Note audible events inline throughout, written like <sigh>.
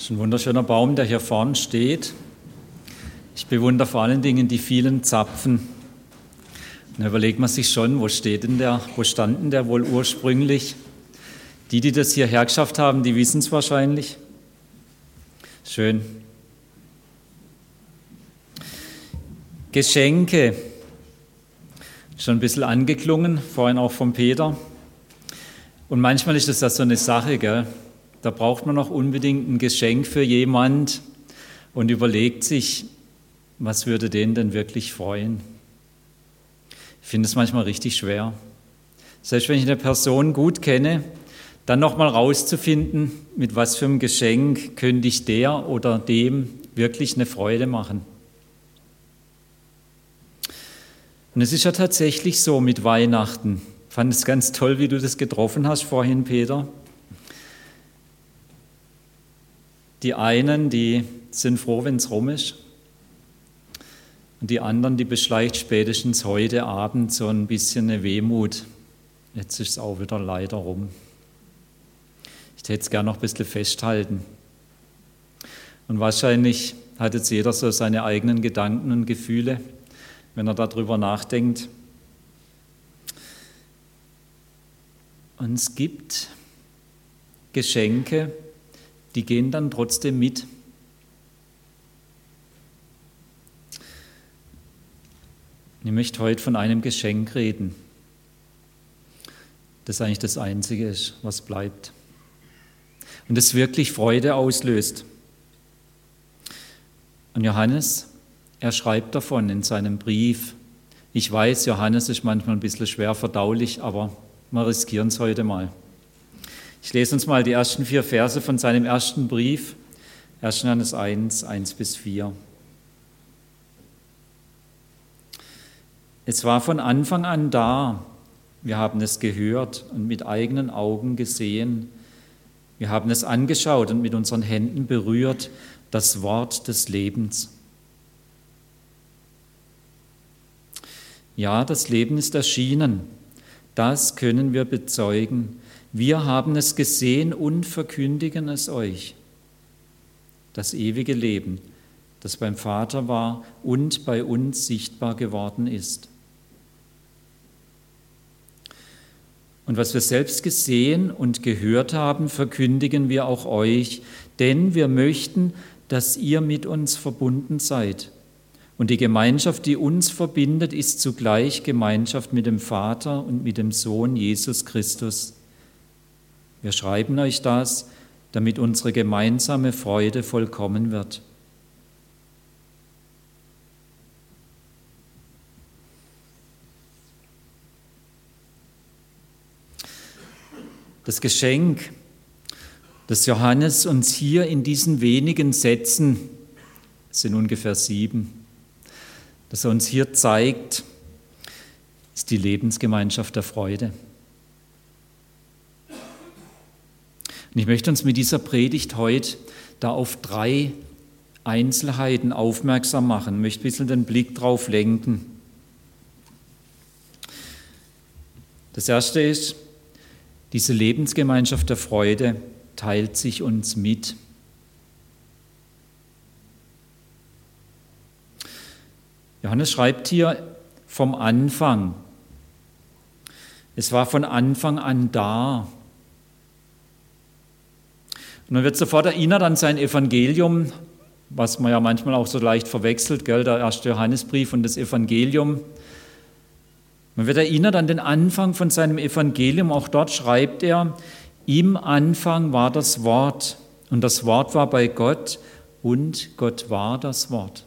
Das ist ein wunderschöner Baum, der hier vorne steht. Ich bewundere vor allen Dingen die vielen Zapfen. Da überlegt man sich schon, wo steht denn der, wo standen der wohl ursprünglich? Die, die das hierher geschafft haben, die wissen es wahrscheinlich. Schön. Geschenke. Schon ein bisschen angeklungen, vorhin auch vom Peter. Und manchmal ist das ja so eine Sache, gell? Da braucht man noch unbedingt ein Geschenk für jemand und überlegt sich, was würde den denn wirklich freuen? Ich finde es manchmal richtig schwer. Selbst wenn ich eine Person gut kenne, dann nochmal rauszufinden, mit was für einem Geschenk könnte ich der oder dem wirklich eine Freude machen. Und es ist ja tatsächlich so mit Weihnachten. Ich fand es ganz toll, wie du das getroffen hast vorhin, Peter. Die einen, die sind froh, wenn es rum ist. Und die anderen, die beschleicht spätestens heute Abend so ein bisschen eine Wehmut. Jetzt ist es auch wieder leider rum. Ich hätte es gerne noch ein bisschen festhalten. Und wahrscheinlich hat jetzt jeder so seine eigenen Gedanken und Gefühle, wenn er darüber nachdenkt. Und es gibt Geschenke, die gehen dann trotzdem mit. Ich möchte heute von einem Geschenk reden, das eigentlich das Einzige ist, was bleibt. Und das wirklich Freude auslöst. Und Johannes, er schreibt davon in seinem Brief. Ich weiß, Johannes ist manchmal ein bisschen schwer verdaulich, aber wir riskieren es heute mal. Ich lese uns mal die ersten vier Verse von seinem ersten Brief, 1. Johannes 1, 1 bis 4. Es war von Anfang an da. Wir haben es gehört und mit eigenen Augen gesehen. Wir haben es angeschaut und mit unseren Händen berührt, das Wort des Lebens. Ja, das Leben ist erschienen. Das können wir bezeugen. Wir haben es gesehen und verkündigen es euch. Das ewige Leben, das beim Vater war und bei uns sichtbar geworden ist. Und was wir selbst gesehen und gehört haben, verkündigen wir auch euch, denn wir möchten, dass ihr mit uns verbunden seid. Und die Gemeinschaft, die uns verbindet, ist zugleich Gemeinschaft mit dem Vater und mit dem Sohn Jesus Christus. Wir schreiben euch das, damit unsere gemeinsame Freude vollkommen wird. Das Geschenk, das Johannes uns hier in diesen wenigen Sätzen, es sind ungefähr sieben, das er uns hier zeigt, ist die Lebensgemeinschaft der Freude. Und ich möchte uns mit dieser Predigt heute da auf drei Einzelheiten aufmerksam machen, ich möchte ein bisschen den Blick drauf lenken. Das erste ist, diese Lebensgemeinschaft der Freude teilt sich uns mit. Johannes schreibt hier vom Anfang. Es war von Anfang an da. Und man wird sofort erinnert an sein Evangelium, was man ja manchmal auch so leicht verwechselt, gell, der erste Johannesbrief und das Evangelium. Man wird erinnert an den Anfang von seinem Evangelium, auch dort schreibt er, im Anfang war das Wort und das Wort war bei Gott und Gott war das Wort.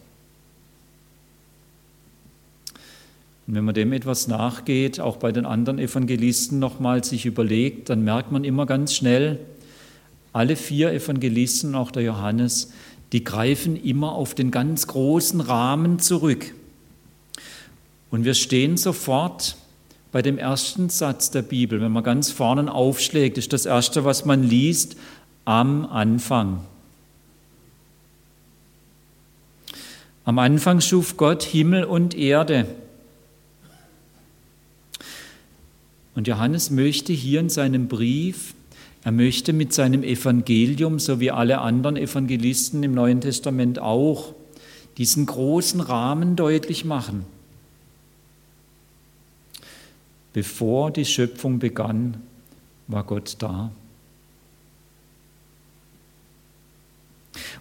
Und wenn man dem etwas nachgeht, auch bei den anderen Evangelisten nochmal sich überlegt, dann merkt man immer ganz schnell, alle vier Evangelisten, auch der Johannes, die greifen immer auf den ganz großen Rahmen zurück. Und wir stehen sofort bei dem ersten Satz der Bibel, wenn man ganz vorne aufschlägt, ist das erste, was man liest, am Anfang. Am Anfang schuf Gott Himmel und Erde. Und Johannes möchte hier in seinem Brief Er möchte mit seinem Evangelium, so wie alle anderen Evangelisten im Neuen Testament auch, diesen großen Rahmen deutlich machen. Bevor die Schöpfung begann, war Gott da.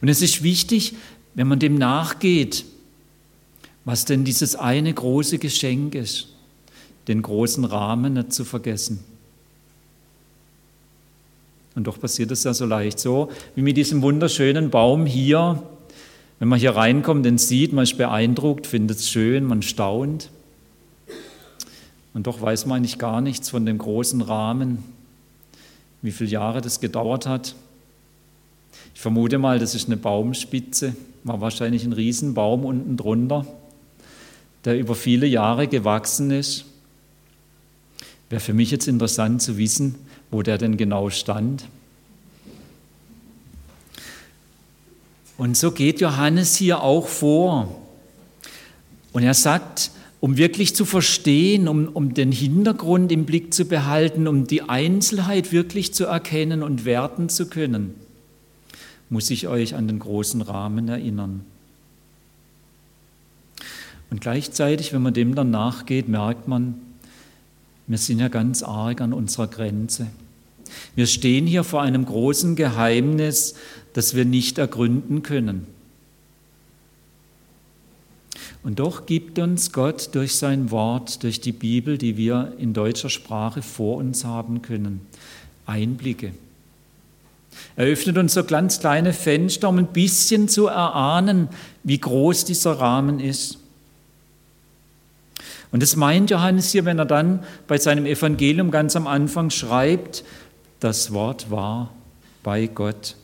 Und es ist wichtig, wenn man dem nachgeht, was denn dieses eine große Geschenk ist, den großen Rahmen nicht zu vergessen. Und doch passiert es ja so leicht, so wie mit diesem wunderschönen Baum hier. Wenn man hier reinkommt, den sieht, man ist beeindruckt, findet es schön, man staunt. Und doch weiß man eigentlich gar nichts von dem großen Rahmen, wie viele Jahre das gedauert hat. Ich vermute mal, das ist eine Baumspitze, war wahrscheinlich ein Riesenbaum unten drunter, der über viele Jahre gewachsen ist. Wäre für mich jetzt interessant zu wissen, wo der denn genau stand. Und so geht Johannes hier auch vor. Und er sagt, um wirklich zu verstehen, um, um den Hintergrund im Blick zu behalten, um die Einzelheit wirklich zu erkennen und werten zu können, muss ich euch an den großen Rahmen erinnern. Und gleichzeitig, wenn man dem dann nachgeht, merkt man, wir sind ja ganz arg an unserer Grenze. Wir stehen hier vor einem großen Geheimnis, das wir nicht ergründen können. Und doch gibt uns Gott durch sein Wort, durch die Bibel, die wir in deutscher Sprache vor uns haben können, Einblicke. Er öffnet uns so ganz kleine Fenster, um ein bisschen zu erahnen, wie groß dieser Rahmen ist. Und das meint Johannes hier, wenn er dann bei seinem Evangelium ganz am Anfang schreibt, das Wort war bei Gott.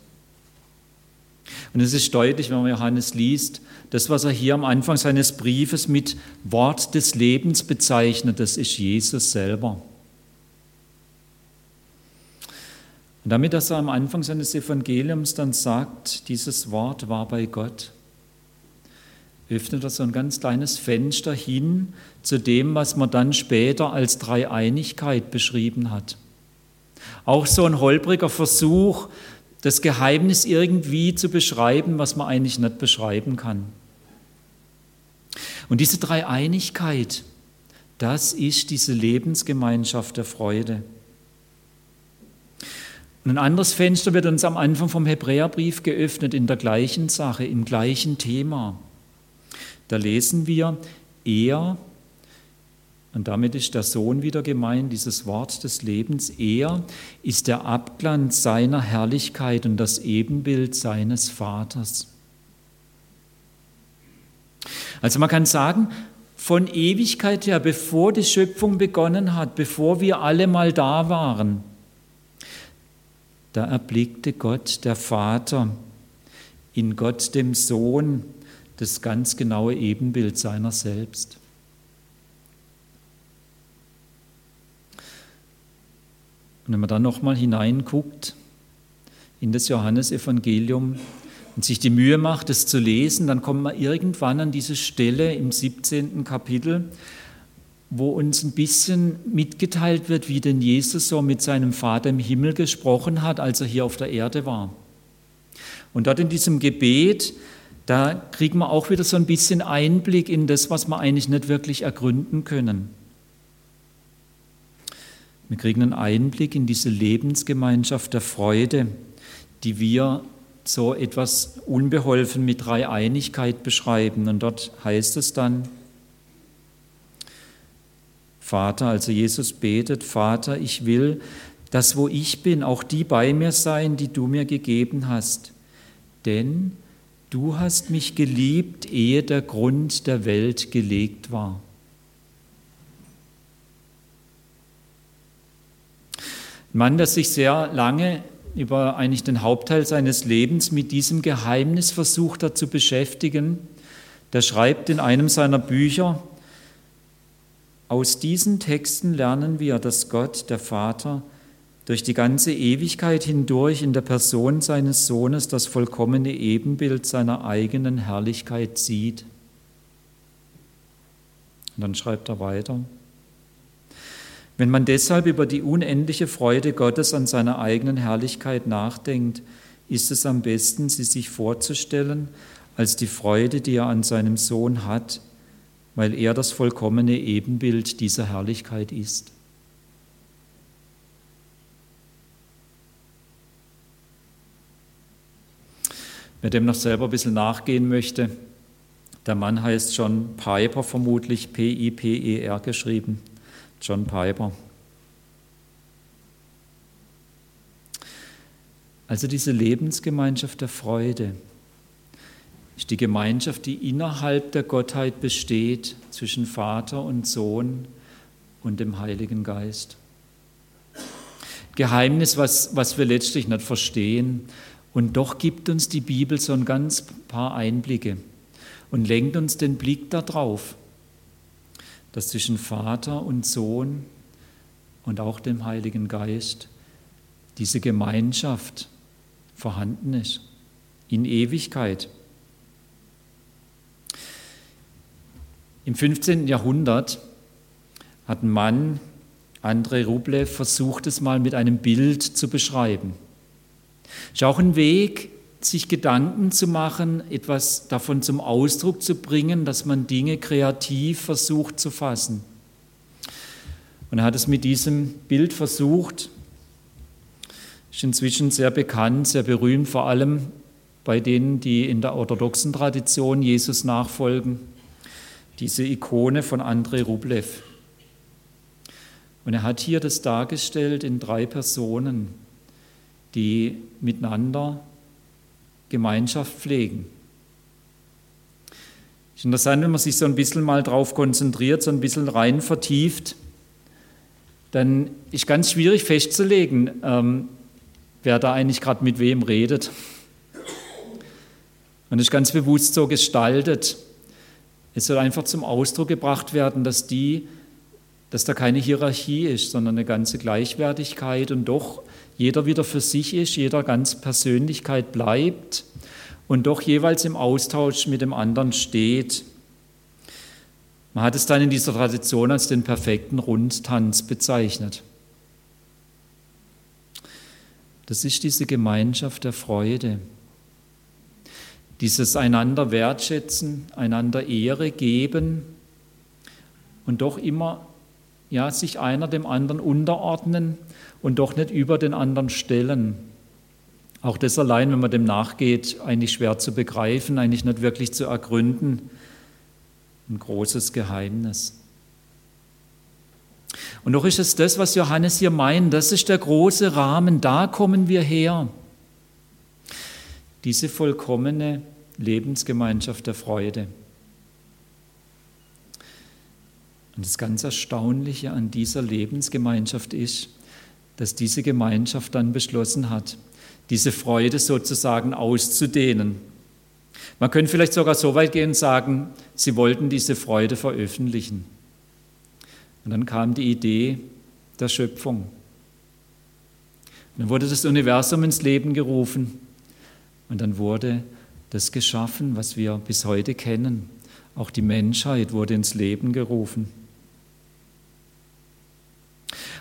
Und es ist deutlich, wenn man Johannes liest, das, was er hier am Anfang seines Briefes mit Wort des Lebens bezeichnet, das ist Jesus selber. Und damit, dass er am Anfang seines Evangeliums dann sagt, dieses Wort war bei Gott, öffnet er so ein ganz kleines Fenster hin zu dem, was man dann später als Dreieinigkeit beschrieben hat. Auch so ein holpriger Versuch, das Geheimnis irgendwie zu beschreiben, was man eigentlich nicht beschreiben kann. Und diese Dreieinigkeit, das ist diese Lebensgemeinschaft der Freude. Und ein anderes Fenster wird uns am Anfang vom Hebräerbrief geöffnet in der gleichen Sache, im gleichen Thema. Da lesen wir, er, und damit ist der Sohn wieder gemeint, dieses Wort des Lebens, er ist der Abglanz seiner Herrlichkeit und das Ebenbild seines Vaters. Also man kann sagen, von Ewigkeit her, bevor die Schöpfung begonnen hat, bevor wir alle mal da waren, da erblickte Gott, der Vater, in Gott, dem Sohn, das ganz genaue Ebenbild seiner selbst. Und wenn man dann nochmal hineinguckt in das Johannesevangelium, und sich die Mühe macht, es zu lesen, dann kommt man irgendwann an diese Stelle im 17. Kapitel, wo uns ein bisschen mitgeteilt wird, wie denn Jesus so mit seinem Vater im Himmel gesprochen hat, als er hier auf der Erde war. Und dort in diesem Gebet, da kriegen wir auch wieder so ein bisschen Einblick in das, was wir eigentlich nicht wirklich ergründen können. Wir kriegen einen Einblick in diese Lebensgemeinschaft der Freude, die wir so etwas unbeholfen mit Dreieinigkeit beschreiben. Und dort heißt es dann, Vater, also Jesus betet, Vater, ich will, dass wo ich bin, auch die bei mir sein, die du mir gegeben hast. Denn du hast mich geliebt, ehe der Grund der Welt gelegt war. Ein Mann, der sich sehr lange über eigentlich den Hauptteil seines Lebens mit diesem Geheimnis versucht hat zu beschäftigen. Der schreibt in einem seiner Bücher, aus diesen Texten lernen wir, dass Gott, der Vater, durch die ganze Ewigkeit hindurch in der Person seines Sohnes das vollkommene Ebenbild seiner eigenen Herrlichkeit sieht. Und dann schreibt er weiter. Wenn man deshalb über die unendliche Freude Gottes an seiner eigenen Herrlichkeit nachdenkt, ist es am besten, sie sich vorzustellen als die Freude, die er an seinem Sohn hat, weil er das vollkommene Ebenbild dieser Herrlichkeit ist. Wer dem noch selber ein bisschen nachgehen möchte, der Mann heißt John Piper, vermutlich P-I-P-E-R geschrieben. John Piper. Also diese Lebensgemeinschaft der Freude ist die Gemeinschaft, die innerhalb der Gottheit besteht, zwischen Vater und Sohn und dem Heiligen Geist. Geheimnis, was, was wir letztlich nicht verstehen. Und doch gibt uns die Bibel so ein ganz paar Einblicke und lenkt uns den Blick darauf, dass zwischen Vater und Sohn und auch dem Heiligen Geist diese Gemeinschaft vorhanden ist, in Ewigkeit. Im 15. Jahrhundert hat ein Mann, Andrei Rublev, versucht es mal mit einem Bild zu beschreiben. Ist auch ein Weg, sich Gedanken zu machen, etwas davon zum Ausdruck zu bringen, dass man Dinge kreativ versucht zu fassen. Und er hat es mit diesem Bild versucht, ist inzwischen sehr bekannt, sehr berühmt, vor allem bei denen, die in der orthodoxen Tradition Jesus nachfolgen, diese Ikone von Andrei Rublev. Und er hat hier das dargestellt in drei Personen, die miteinander Gemeinschaft pflegen. Es ist interessant, wenn man sich so ein bisschen mal drauf konzentriert, so ein bisschen rein vertieft, dann ist ganz schwierig festzulegen, ähm, wer da eigentlich gerade mit wem redet. Und ist ganz bewusst so gestaltet. Es soll einfach zum Ausdruck gebracht werden, dass die, dass da keine Hierarchie ist, sondern eine ganze Gleichwertigkeit und doch jeder wieder für sich ist, jeder ganz Persönlichkeit bleibt und doch jeweils im Austausch mit dem anderen steht. Man hat es dann in dieser Tradition als den perfekten Rundtanz bezeichnet. Das ist diese Gemeinschaft der Freude, dieses einander wertschätzen, einander Ehre geben und doch immer ja, sich einer dem anderen unterordnen und doch nicht über den anderen stellen. Auch das allein, wenn man dem nachgeht, eigentlich schwer zu begreifen, eigentlich nicht wirklich zu ergründen. Ein großes Geheimnis. Und doch ist es das, was Johannes hier meint, das ist der große Rahmen, da kommen wir her. Diese vollkommene Lebensgemeinschaft der Freude. Und das ganz Erstaunliche an dieser Lebensgemeinschaft ist, dass diese Gemeinschaft dann beschlossen hat, diese Freude sozusagen auszudehnen. Man könnte vielleicht sogar so weit gehen und sagen, sie wollten diese Freude veröffentlichen. Und dann kam die Idee der Schöpfung. Dann wurde das Universum ins Leben gerufen und dann wurde das geschaffen, was wir bis heute kennen. Auch die Menschheit wurde ins Leben gerufen.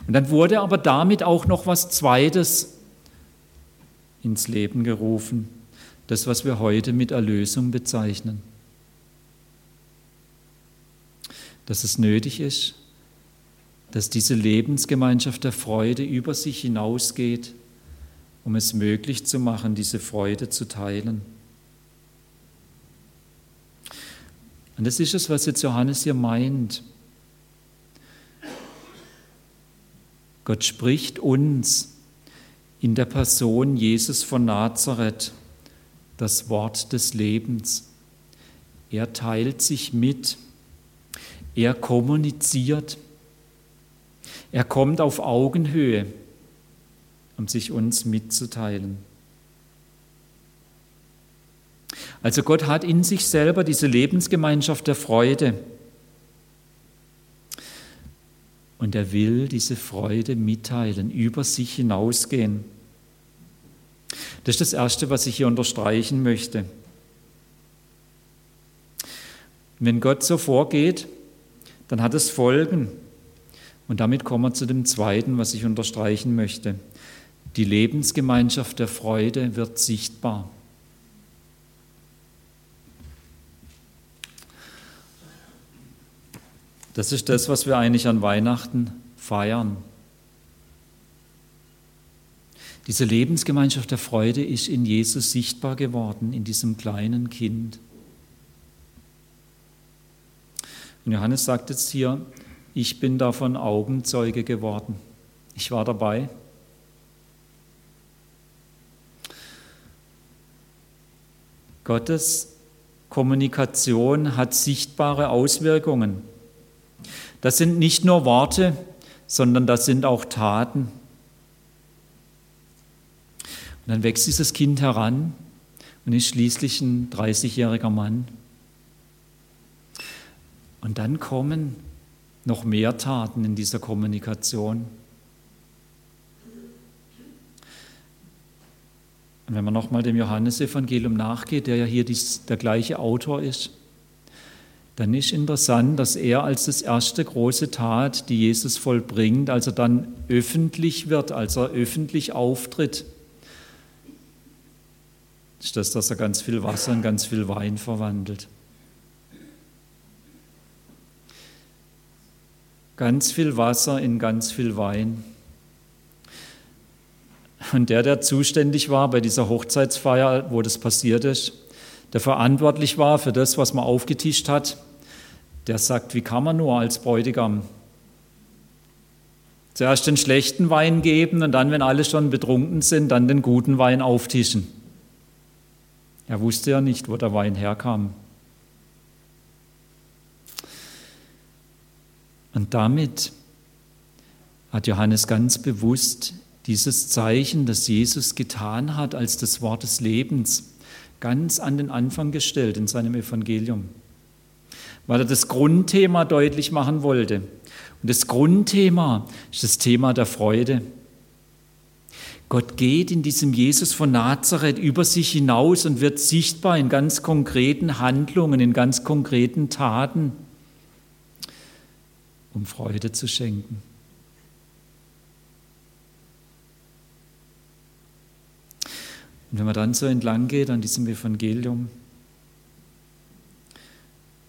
Und dann wurde aber damit auch noch was Zweites ins Leben gerufen, das, was wir heute mit Erlösung bezeichnen. Dass es nötig ist, dass diese Lebensgemeinschaft der Freude über sich hinausgeht, um es möglich zu machen, diese Freude zu teilen. Und das ist es, was jetzt Johannes hier meint. Gott spricht uns in der Person Jesus von Nazareth das Wort des Lebens. Er teilt sich mit, er kommuniziert, er kommt auf Augenhöhe, um sich uns mitzuteilen. Also Gott hat in sich selber diese Lebensgemeinschaft der Freude. Und er will diese Freude mitteilen, über sich hinausgehen. Das ist das Erste, was ich hier unterstreichen möchte. Wenn Gott so vorgeht, dann hat es Folgen. Und damit kommen wir zu dem Zweiten, was ich unterstreichen möchte. Die Lebensgemeinschaft der Freude wird sichtbar. Das ist das, was wir eigentlich an Weihnachten feiern. Diese Lebensgemeinschaft der Freude ist in Jesus sichtbar geworden, in diesem kleinen Kind. Und Johannes sagt jetzt hier, ich bin davon Augenzeuge geworden. Ich war dabei. Gottes Kommunikation hat sichtbare Auswirkungen. Das sind nicht nur Worte, sondern das sind auch Taten. Und dann wächst dieses Kind heran und ist schließlich ein 30-jähriger Mann. Und dann kommen noch mehr Taten in dieser Kommunikation. Und wenn man nochmal dem Johannesevangelium nachgeht, der ja hier der gleiche Autor ist, dann ist interessant, dass er als das erste große Tat, die Jesus vollbringt, als er dann öffentlich wird, als er öffentlich auftritt, ist das, dass er ganz viel Wasser in ganz viel Wein verwandelt. Ganz viel Wasser in ganz viel Wein. Und der, der zuständig war bei dieser Hochzeitsfeier, wo das passiert ist, der verantwortlich war für das, was man aufgetischt hat, der sagt, wie kann man nur als Bräutigam zuerst den schlechten Wein geben und dann, wenn alle schon betrunken sind, dann den guten Wein auftischen. Er wusste ja nicht, wo der Wein herkam. Und damit hat Johannes ganz bewusst dieses Zeichen, das Jesus getan hat als das Wort des Lebens, ganz an den Anfang gestellt in seinem Evangelium, weil er das Grundthema deutlich machen wollte. Und das Grundthema ist das Thema der Freude. Gott geht in diesem Jesus von Nazareth über sich hinaus und wird sichtbar in ganz konkreten Handlungen, in ganz konkreten Taten, um Freude zu schenken. Und wenn man dann so entlang geht an diesem Evangelium,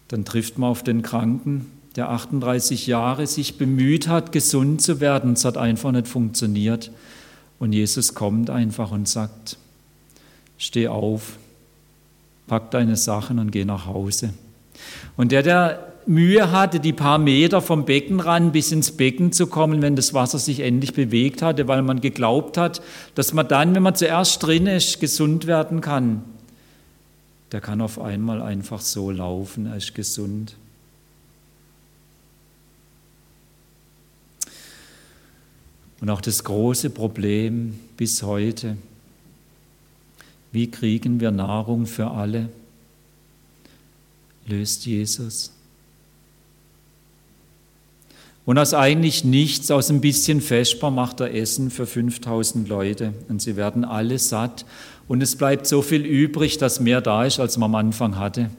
dann trifft man auf den Kranken, der 38 Jahre sich bemüht hat, gesund zu werden. Es hat einfach nicht funktioniert. Und Jesus kommt einfach und sagt, steh auf, pack deine Sachen und geh nach Hause. Und der, der Mühe hatte, die paar Meter vom Beckenrand bis ins Becken zu kommen, wenn das Wasser sich endlich bewegt hatte, weil man geglaubt hat, dass man dann, wenn man zuerst drin ist, gesund werden kann, der kann auf einmal einfach so laufen, er ist gesund. Und auch das große Problem bis heute, wie kriegen wir Nahrung für alle, löst Jesus. Und aus eigentlich nichts, aus ein bisschen Vesper macht er Essen für 5000 Leute und sie werden alle satt und es bleibt so viel übrig, dass mehr da ist, als man am Anfang hatte.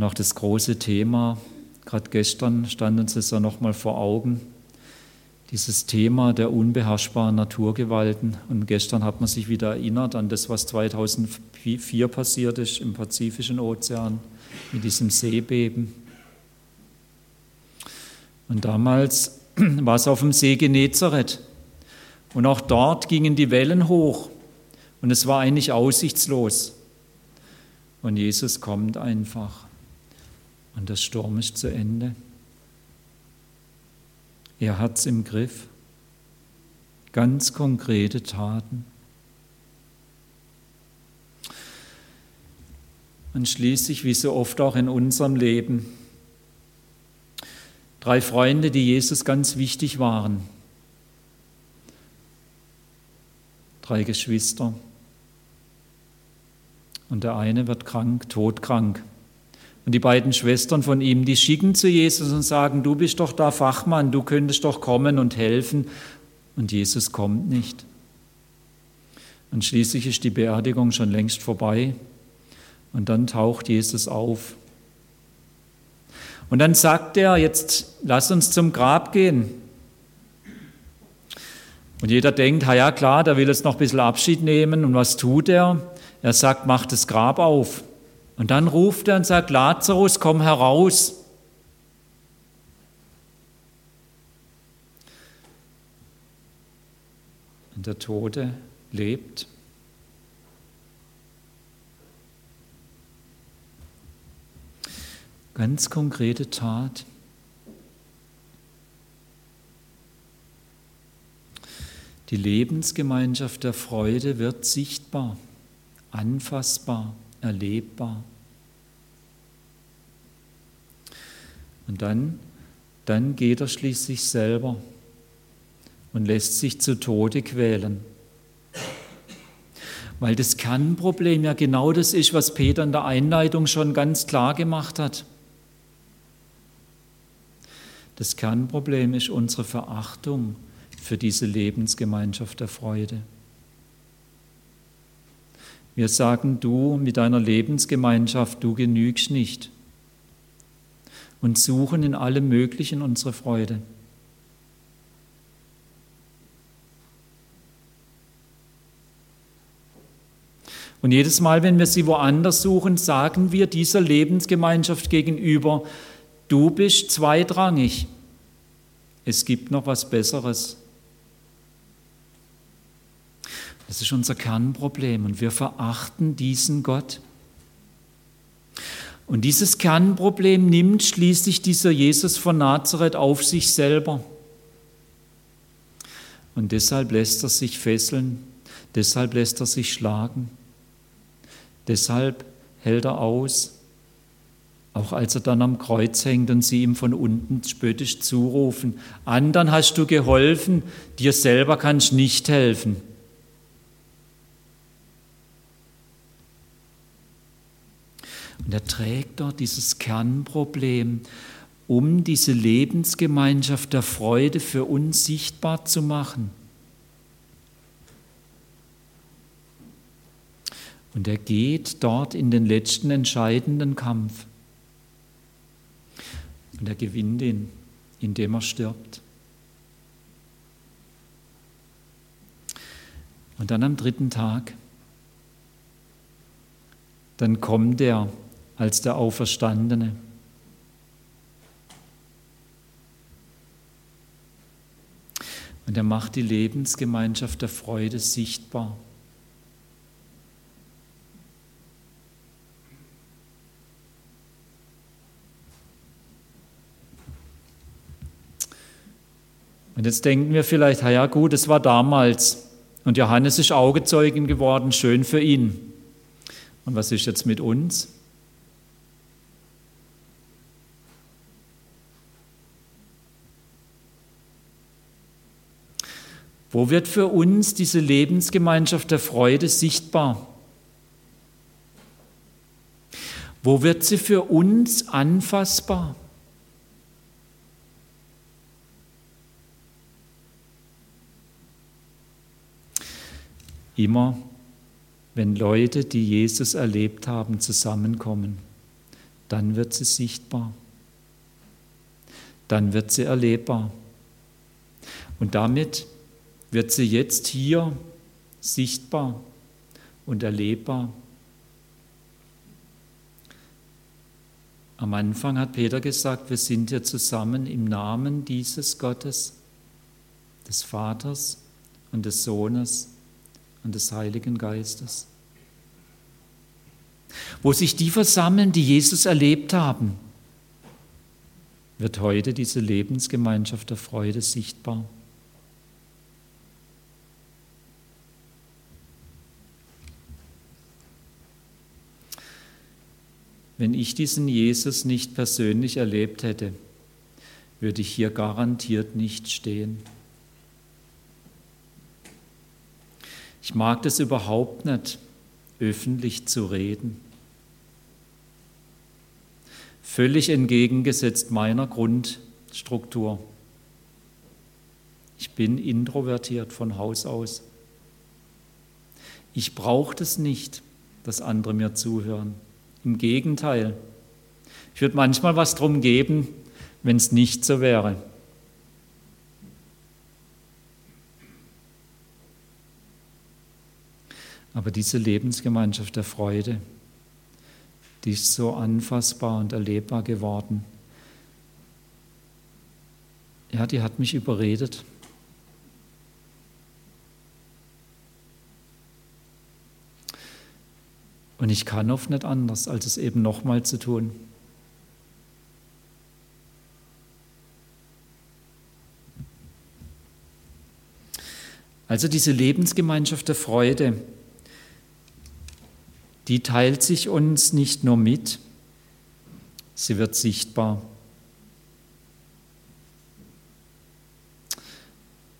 Auch das große Thema, Gerade gestern stand uns das ja nochmal vor Augen, dieses Thema der unbeherrschbaren Naturgewalten. Und gestern hat man sich wieder erinnert an das, was 2004 passiert ist im Pazifischen Ozean mit diesem Seebeben. Und damals <clears throat> war es auf dem See Genezareth. Und auch dort gingen die Wellen hoch. Und es war eigentlich aussichtslos. Und Jesus kommt einfach. Und der Sturm ist zu Ende. Er hat es im Griff. Ganz konkrete Taten. Und schließlich, wie so oft auch in unserem Leben, drei Freunde, die Jesus ganz wichtig waren. Drei Geschwister. Und der eine wird krank, todkrank. Und die beiden Schwestern von ihm, die schicken zu Jesus und sagen, du bist doch da Fachmann, du könntest doch kommen und helfen. Und Jesus kommt nicht. Und schließlich ist die Beerdigung schon längst vorbei. Und dann taucht Jesus auf. Und dann sagt er, jetzt lass uns zum Grab gehen. Und jeder denkt, ja klar, der will jetzt noch ein bisschen Abschied nehmen. Und was tut er? Er sagt, mach das Grab auf. Und dann ruft er und sagt, Lazarus, komm heraus. Und der Tote lebt. Ganz konkrete Tat. Die Lebensgemeinschaft der Freude wird sichtbar, anfassbar, erlebbar. Und dann, dann geht er schließlich selber und lässt sich zu Tode quälen. Weil das Kernproblem ja genau das ist, was Peter in der Einleitung schon ganz klar gemacht hat. Das Kernproblem ist unsere Verachtung für diese Lebensgemeinschaft der Freude. Wir sagen, du mit deiner Lebensgemeinschaft, du genügst nicht und suchen in allem Möglichen unsere Freude. Und jedes Mal, wenn wir sie woanders suchen, sagen wir dieser Lebensgemeinschaft gegenüber, du bist zweitrangig. Es gibt noch was Besseres. Das ist unser Kernproblem und wir verachten diesen Gott. Und dieses Kernproblem nimmt schließlich dieser Jesus von Nazareth auf sich selber. Und deshalb lässt er sich fesseln, deshalb lässt er sich schlagen, deshalb hält er aus, auch als er dann am Kreuz hängt und sie ihm von unten spöttisch zurufen, anderen hast du geholfen, dir selber kannst nicht helfen. Und er trägt dort dieses Kernproblem, um diese Lebensgemeinschaft der Freude für uns sichtbar zu machen. Und er geht dort in den letzten entscheidenden Kampf. Und er gewinnt ihn, indem er stirbt. Und dann am dritten Tag, dann kommt er als der Auferstandene. Und er macht die Lebensgemeinschaft der Freude sichtbar. Und jetzt denken wir vielleicht, ja gut, es war damals und Johannes ist Augezeugin geworden, schön für ihn. Und was ist jetzt mit uns? Wo wird für uns diese Lebensgemeinschaft der Freude sichtbar? Wo wird sie für uns anfassbar? Immer, wenn Leute, die Jesus erlebt haben, zusammenkommen, dann wird sie sichtbar. Dann wird sie erlebbar. Und damit wird sie jetzt hier sichtbar und erlebbar. Am Anfang hat Peter gesagt, wir sind hier zusammen im Namen dieses Gottes, des Vaters und des Sohnes und des Heiligen Geistes. Wo sich die versammeln, die Jesus erlebt haben, wird heute diese Lebensgemeinschaft der Freude sichtbar. Wenn ich diesen Jesus nicht persönlich erlebt hätte, würde ich hier garantiert nicht stehen. Ich mag das überhaupt nicht, öffentlich zu reden. Völlig entgegengesetzt meiner Grundstruktur. Ich bin introvertiert von Haus aus. Ich brauche das nicht, dass andere mir zuhören. Im Gegenteil, Ich würde manchmal was drum geben, wenn es nicht so wäre. Aber diese Lebensgemeinschaft der Freude, die ist so anfassbar und erlebbar geworden. Ja, die hat mich überredet. Und ich kann oft nicht anders, als es eben nochmal zu tun. Also diese Lebensgemeinschaft der Freude, die teilt sich uns nicht nur mit, sie wird sichtbar.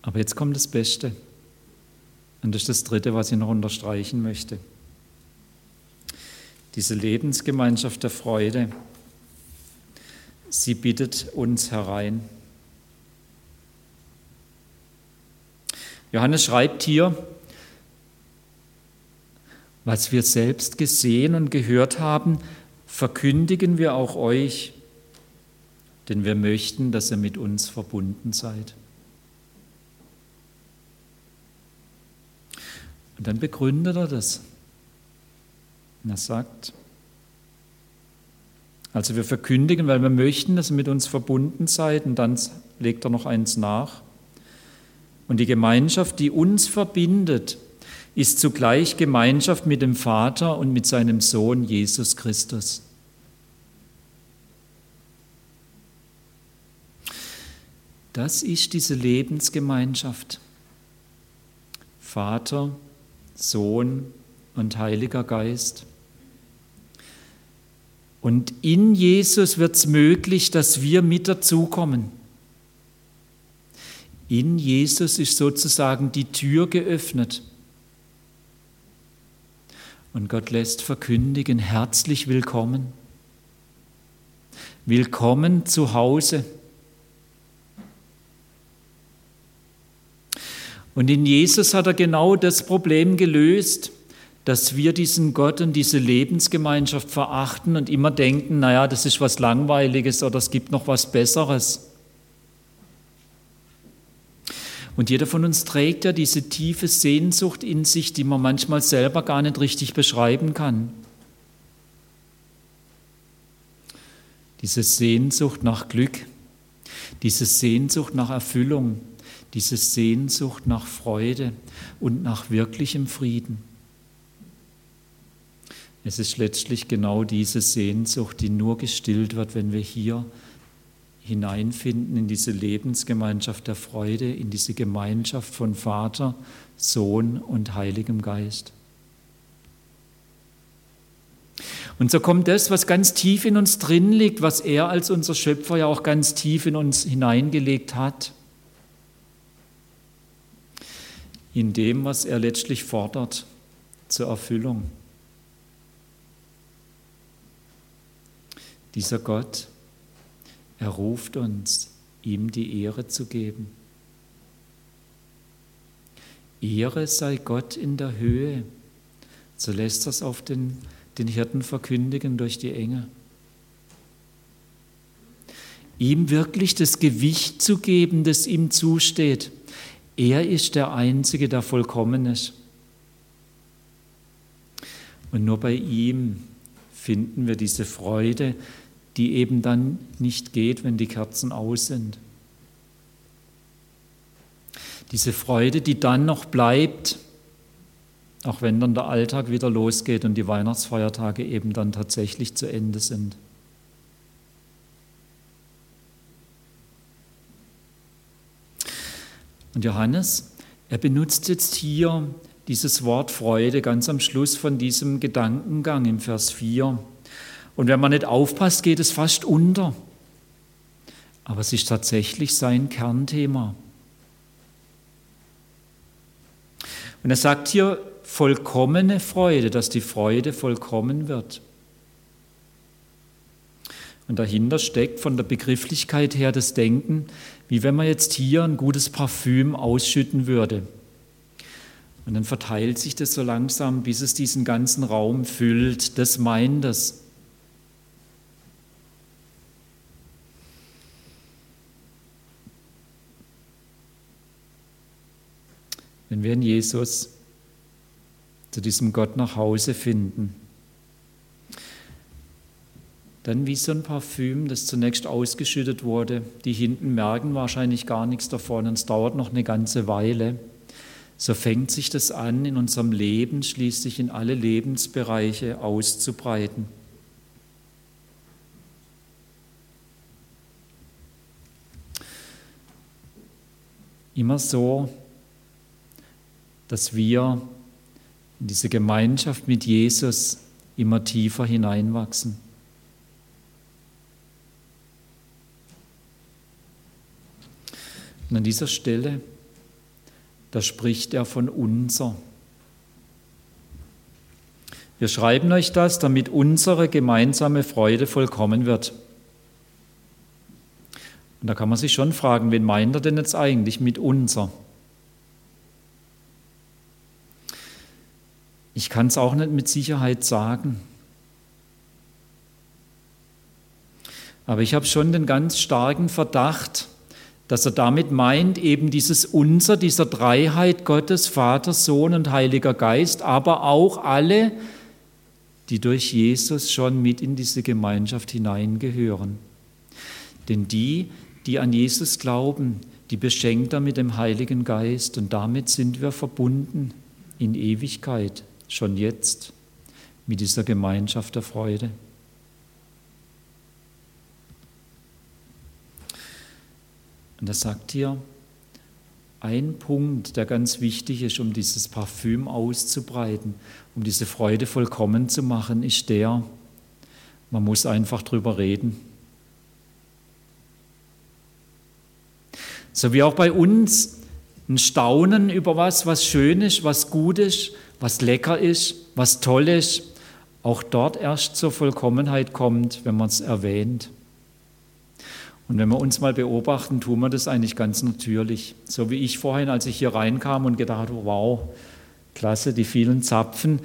Aber jetzt kommt das Beste. Und das ist das Dritte, was ich noch unterstreichen möchte. Diese Lebensgemeinschaft der Freude, sie bittet uns herein. Johannes schreibt hier, was wir selbst gesehen und gehört haben, verkündigen wir auch euch, denn wir möchten, dass ihr mit uns verbunden seid. Und dann begründet er das. Und er sagt, also wir verkündigen, weil wir möchten, dass ihr mit uns verbunden seid, und dann legt er noch eins nach. Und die Gemeinschaft, die uns verbindet, ist zugleich Gemeinschaft mit dem Vater und mit seinem Sohn Jesus Christus. Das ist diese Lebensgemeinschaft. Vater, Sohn und Heiliger Geist. Und in Jesus wird es möglich, dass wir mit dazukommen. In Jesus ist sozusagen die Tür geöffnet. Und Gott lässt verkündigen, herzlich willkommen. Willkommen zu Hause. Und in Jesus hat er genau das Problem gelöst, dass wir diesen Gott und diese Lebensgemeinschaft verachten und immer denken, naja, das ist was Langweiliges oder es gibt noch was Besseres. Und jeder von uns trägt ja diese tiefe Sehnsucht in sich, die man manchmal selber gar nicht richtig beschreiben kann. Diese Sehnsucht nach Glück, diese Sehnsucht nach Erfüllung, diese Sehnsucht nach Freude und nach wirklichem Frieden. Es ist letztlich genau diese Sehnsucht, die nur gestillt wird, wenn wir hier hineinfinden in diese Lebensgemeinschaft der Freude, in diese Gemeinschaft von Vater, Sohn und Heiligem Geist. Und so kommt das, was ganz tief in uns drin liegt, was er als unser Schöpfer ja auch ganz tief in uns hineingelegt hat, in dem, was er letztlich fordert, zur Erfüllung. Dieser Gott, er ruft uns, ihm die Ehre zu geben. Ehre sei Gott in der Höhe. So lässt das auf den, den Hirten verkündigen durch die Enge. Ihm wirklich das Gewicht zu geben, das ihm zusteht. Er ist der Einzige, der vollkommen ist. Und nur bei ihm finden wir diese Freude, die eben dann nicht geht, wenn die Kerzen aus sind. Diese Freude, die dann noch bleibt, auch wenn dann der Alltag wieder losgeht und die Weihnachtsfeiertage eben dann tatsächlich zu Ende sind. Und Johannes, er benutzt jetzt hier dieses Wort Freude ganz am Schluss von diesem Gedankengang im Vers 4. Und wenn man nicht aufpasst, geht es fast unter. Aber es ist tatsächlich sein Kernthema. Und er sagt hier vollkommene Freude, dass die Freude vollkommen wird. Und dahinter steckt von der Begrifflichkeit her das Denken, wie wenn man jetzt hier ein gutes Parfüm ausschütten würde. Und dann verteilt sich das so langsam, bis es diesen ganzen Raum füllt. Das meint das. Wenn wir in Jesus zu diesem Gott nach Hause finden. Dann wie so ein Parfüm, das zunächst ausgeschüttet wurde. Die hinten merken wahrscheinlich gar nichts davon und es dauert noch eine ganze Weile. So fängt sich das an, in unserem Leben schließlich in alle Lebensbereiche auszubreiten. Immer so, dass wir in diese Gemeinschaft mit Jesus immer tiefer hineinwachsen. Und an dieser Stelle, da spricht er von unser. Wir schreiben euch das, damit unsere gemeinsame Freude vollkommen wird. Und da kann man sich schon fragen, wen meint er denn jetzt eigentlich mit unser? Ich kann es auch nicht mit Sicherheit sagen. Aber ich habe schon den ganz starken Verdacht, dass er damit meint, eben dieses Unser, dieser Dreiheit Gottes, Vater, Sohn und Heiliger Geist, aber auch alle, die durch Jesus schon mit in diese Gemeinschaft hineingehören. Denn die, die an Jesus glauben, die beschenkt er mit dem Heiligen Geist und damit sind wir verbunden in Ewigkeit schon jetzt mit dieser Gemeinschaft der Freude. Und er sagt hier, ein Punkt, der ganz wichtig ist, um dieses Parfüm auszubreiten, um diese Freude vollkommen zu machen, ist der, man muss einfach drüber reden. So wie auch bei uns ein Staunen über was, was schön ist, was gut ist, was lecker ist, was toll ist, auch dort erst zur Vollkommenheit kommt, wenn man es erwähnt. Und wenn wir uns mal beobachten, tun wir das eigentlich ganz natürlich. So wie ich vorhin, als ich hier reinkam und gedacht habe, wow, klasse, die vielen Zapfen,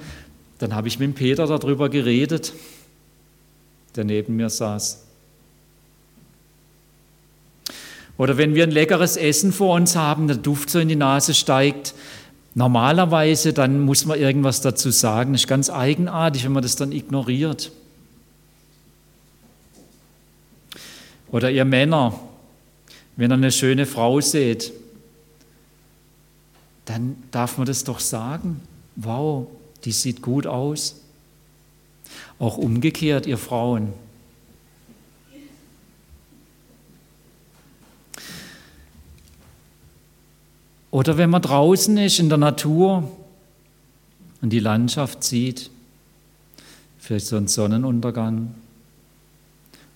dann habe ich mit Peter darüber geredet, der neben mir saß. Oder wenn wir ein leckeres Essen vor uns haben, der Duft so in die Nase steigt, Normalerweise, dann muss man irgendwas dazu sagen. Das ist ganz eigenartig, wenn man das dann ignoriert. Oder ihr Männer, wenn ihr eine schöne Frau seht, dann darf man das doch sagen. Wow, die sieht gut aus. Auch umgekehrt, ihr Frauen. Oder wenn man draußen ist in der Natur und die Landschaft sieht, vielleicht so ein Sonnenuntergang,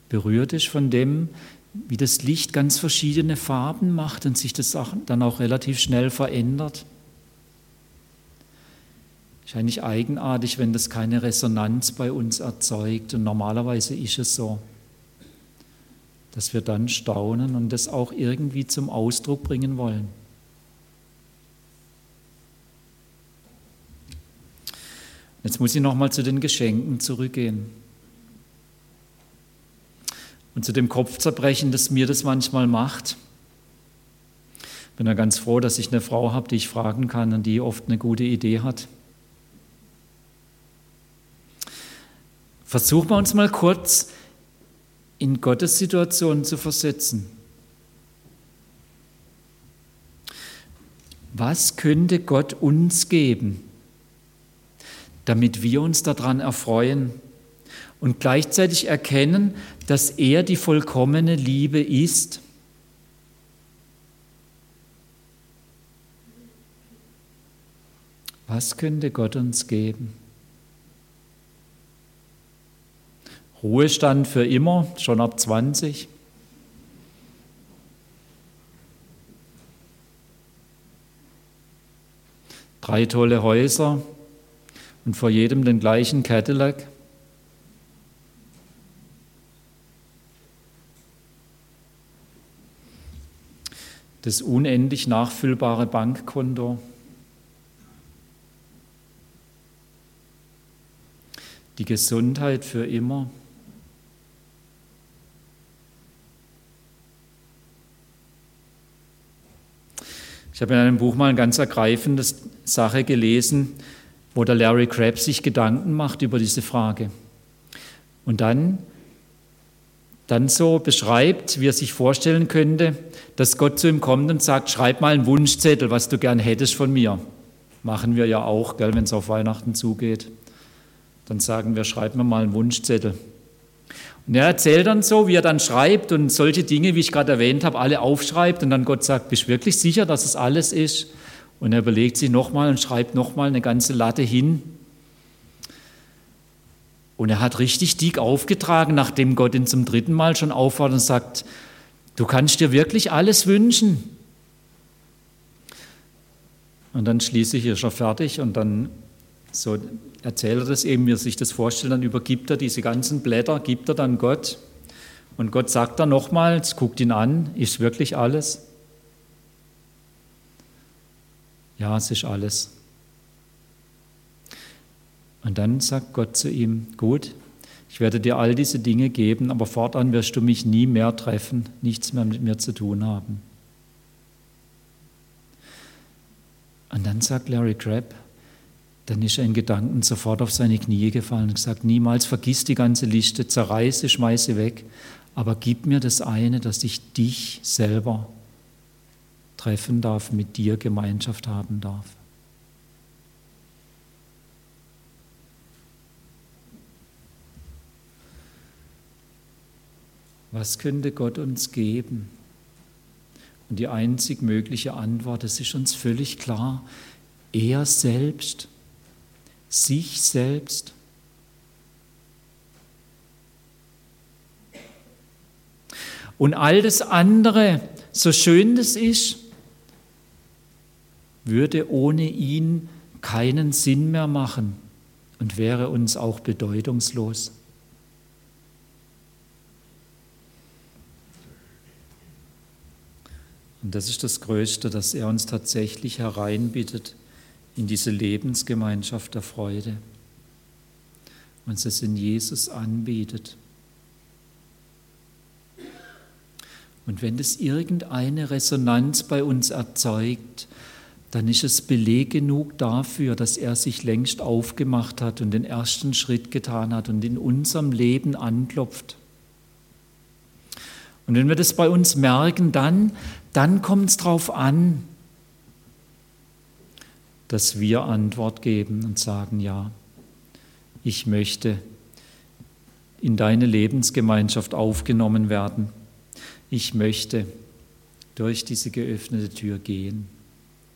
berührt ist von dem, wie das Licht ganz verschiedene Farben macht und sich das dann auch relativ schnell verändert. Eigentlich eigenartig, wenn das keine Resonanz bei uns erzeugt. Und normalerweise ist es so, dass wir dann staunen und das auch irgendwie zum Ausdruck bringen wollen. Jetzt muss ich nochmal zu den Geschenken zurückgehen. Und zu dem Kopfzerbrechen, das mir das manchmal macht. Ich bin ja ganz froh, dass ich eine Frau habe, die ich fragen kann und die oft eine gute Idee hat. Versuchen wir uns mal kurz in Gottes Situation zu versetzen. Was könnte Gott uns geben? Damit wir uns daran erfreuen und gleichzeitig erkennen, dass er die vollkommene Liebe ist. Was könnte Gott uns geben? Ruhestand für immer, schon ab 20. Drei tolle Häuser, und vor jedem den gleichen Cadillac. Das unendlich nachfüllbare Bankkonto. Die Gesundheit für immer. Ich habe in einem Buch mal eine ganz ergreifende Sache gelesen, wo der Larry Crabb sich Gedanken macht über diese Frage. Und dann, dann so beschreibt, wie er sich vorstellen könnte, dass Gott zu ihm kommt und sagt, schreib mal einen Wunschzettel, was du gern hättest von mir. Machen wir ja auch, wenn es auf Weihnachten zugeht. Dann sagen wir, schreib mir mal einen Wunschzettel. Und er erzählt dann so, wie er dann schreibt und solche Dinge, wie ich gerade erwähnt habe, alle aufschreibt und dann Gott sagt, bist du wirklich sicher, dass es alles ist? Und er überlegt sich nochmal und schreibt nochmal eine ganze Latte hin. Und er hat richtig dick aufgetragen, nachdem Gott ihn zum dritten Mal schon auffordert und sagt, du kannst dir wirklich alles wünschen. Und dann schließlich ist er fertig und dann so erzählt er das eben, wie er sich das vorstellt, dann übergibt er diese ganzen Blätter, gibt er dann Gott. Und Gott sagt dann nochmals, guckt ihn an, ist wirklich alles? Ja, es ist alles. Und dann sagt Gott zu ihm, gut, ich werde dir all diese Dinge geben, aber fortan wirst du mich nie mehr treffen, nichts mehr mit mir zu tun haben. Und dann sagt Larry Crabb, dann ist er in Gedanken sofort auf seine Knie gefallen und gesagt, niemals vergiss die ganze Liste, zerreiße, schmeiße weg, aber gib mir das eine, dass ich dich selber treffen darf, mit dir Gemeinschaft haben darf. Was könnte Gott uns geben? Und die einzig mögliche Antwort, es ist uns völlig klar, er selbst sich selbst. Und all das andere, so schön das ist, würde ohne ihn keinen Sinn mehr machen und wäre uns auch bedeutungslos. Und das ist das Größte, dass er uns tatsächlich hereinbittet in diese Lebensgemeinschaft der Freude, uns das in Jesus anbietet. Und wenn das irgendeine Resonanz bei uns erzeugt, dann ist es Beleg genug dafür, dass er sich längst aufgemacht hat und den ersten Schritt getan hat und in unserem Leben anklopft. Und wenn wir das bei uns merken, dann, dann kommt es darauf an, dass wir Antwort geben und sagen, ja, ich möchte in deine Lebensgemeinschaft aufgenommen werden. Ich möchte durch diese geöffnete Tür gehen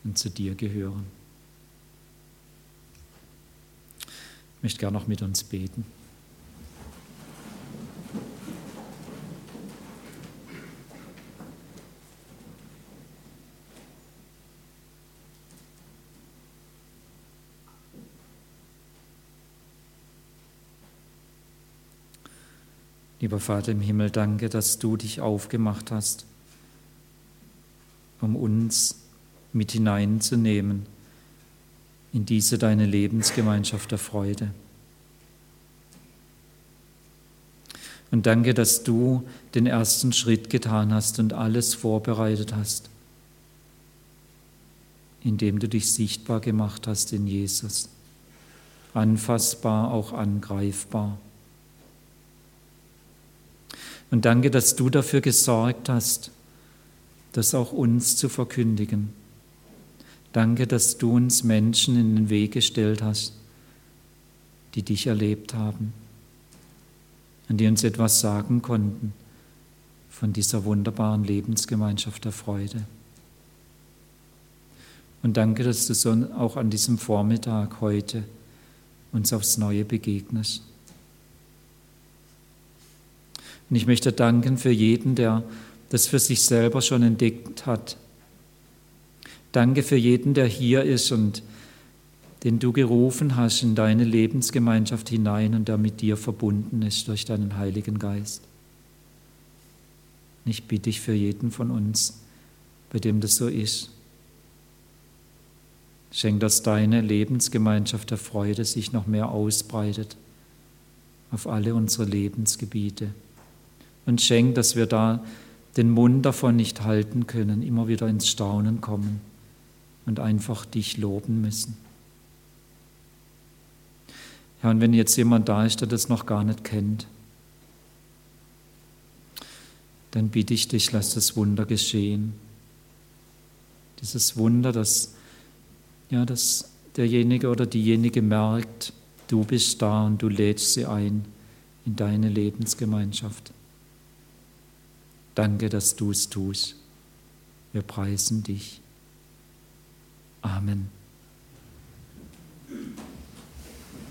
und zu dir gehören. Ich möchte gerne noch mit uns beten. Lieber Vater im Himmel, danke, dass du dich aufgemacht hast, um uns mit hineinzunehmen in diese deine Lebensgemeinschaft der Freude. Und danke, dass du den ersten Schritt getan hast und alles vorbereitet hast, indem du dich sichtbar gemacht hast in Jesus, anfassbar, auch angreifbar. Und danke, dass du dafür gesorgt hast, das auch uns zu verkündigen. Danke, dass du uns Menschen in den Weg gestellt hast, die dich erlebt haben und die uns etwas sagen konnten von dieser wunderbaren Lebensgemeinschaft der Freude. Und danke, dass du so auch an diesem Vormittag heute uns aufs Neue begegnest. Und ich möchte danken für jeden, der das für sich selber schon entdeckt hat. Danke für jeden, der hier ist und den du gerufen hast in deine Lebensgemeinschaft hinein und der mit dir verbunden ist durch deinen Heiligen Geist. Ich bitte dich für jeden von uns, bei dem das so ist. Schenk, dass deine Lebensgemeinschaft der Freude sich noch mehr ausbreitet auf alle unsere Lebensgebiete und schenk, dass wir da den Mund davon nicht halten können, immer wieder ins Staunen kommen und einfach dich loben müssen. Ja, und wenn jetzt jemand da ist, der das noch gar nicht kennt, dann bitte ich dich, lass das Wunder geschehen. Dieses Wunder, dass, ja, dass derjenige oder diejenige merkt, du bist da und du lädst sie ein in deine Lebensgemeinschaft. Danke, dass du es tust. Wir preisen dich. Amen.